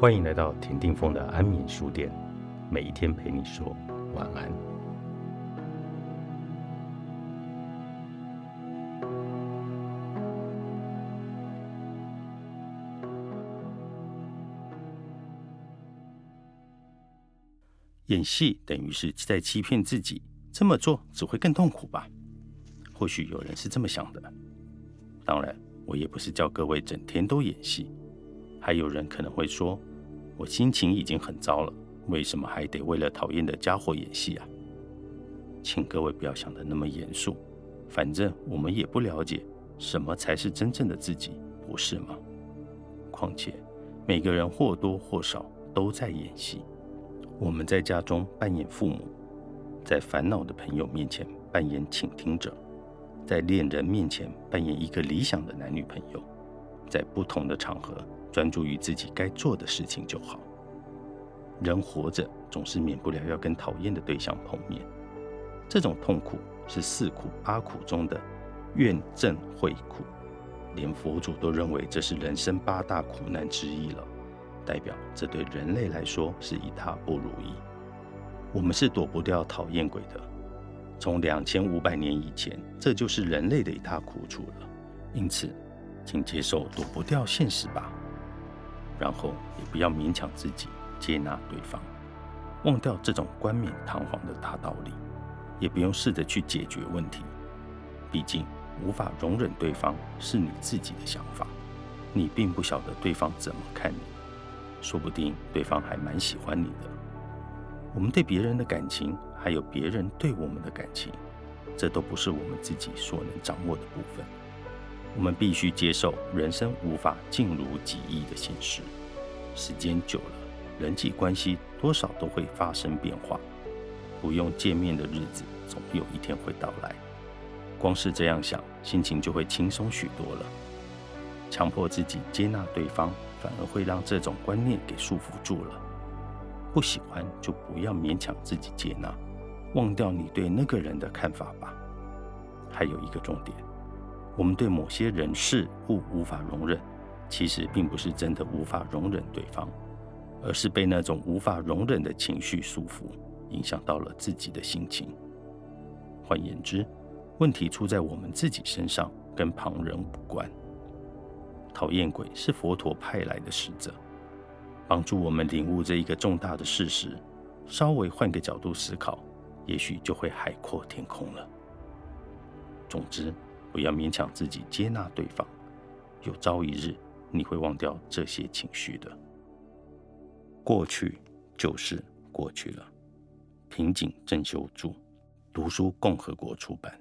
欢迎来到田定峰的安眠书店，每一天陪你说晚安。演戏等于是在欺骗自己，这么做只会更痛苦吧？或许有人是这么想的。当然，我也不是叫各位整天都演戏。还有人可能会说。我心情已经很糟了，为什么还得为了讨厌的家伙演戏啊？请各位不要想的那么严肃，反正我们也不了解什么才是真正的自己，不是吗？况且每个人或多或少都在演戏。我们在家中扮演父母，在烦恼的朋友面前扮演倾听者，在恋人面前扮演一个理想的男女朋友，在不同的场合。专注于自己该做的事情就好。人活着总是免不了要跟讨厌的对象碰面，这种痛苦是四苦八苦中的怨憎会苦，连佛祖都认为这是人生八大苦难之一了，代表这对人类来说是一大不如意。我们是躲不掉讨厌鬼的，从两千五百年以前，这就是人类的一大苦楚了。因此，请接受躲不掉现实吧。然后也不要勉强自己接纳对方，忘掉这种冠冕堂皇的大道理，也不用试着去解决问题。毕竟无法容忍对方是你自己的想法，你并不晓得对方怎么看你，说不定对方还蛮喜欢你的。我们对别人的感情，还有别人对我们的感情，这都不是我们自己所能掌握的部分。我们必须接受人生无法尽如己意的现实。时间久了，人际关系多少都会发生变化。不用见面的日子，总有一天会到来。光是这样想，心情就会轻松许多了。强迫自己接纳对方，反而会让这种观念给束缚住了。不喜欢就不要勉强自己接纳，忘掉你对那个人的看法吧。还有一个重点。我们对某些人事物无法容忍，其实并不是真的无法容忍对方，而是被那种无法容忍的情绪束缚，影响到了自己的心情。换言之，问题出在我们自己身上，跟旁人无关。讨厌鬼是佛陀派来的使者，帮助我们领悟这一个重大的事实。稍微换个角度思考，也许就会海阔天空了。总之。不要勉强自己接纳对方，有朝一日你会忘掉这些情绪的。过去就是过去了。平井正修著，读书共和国出版。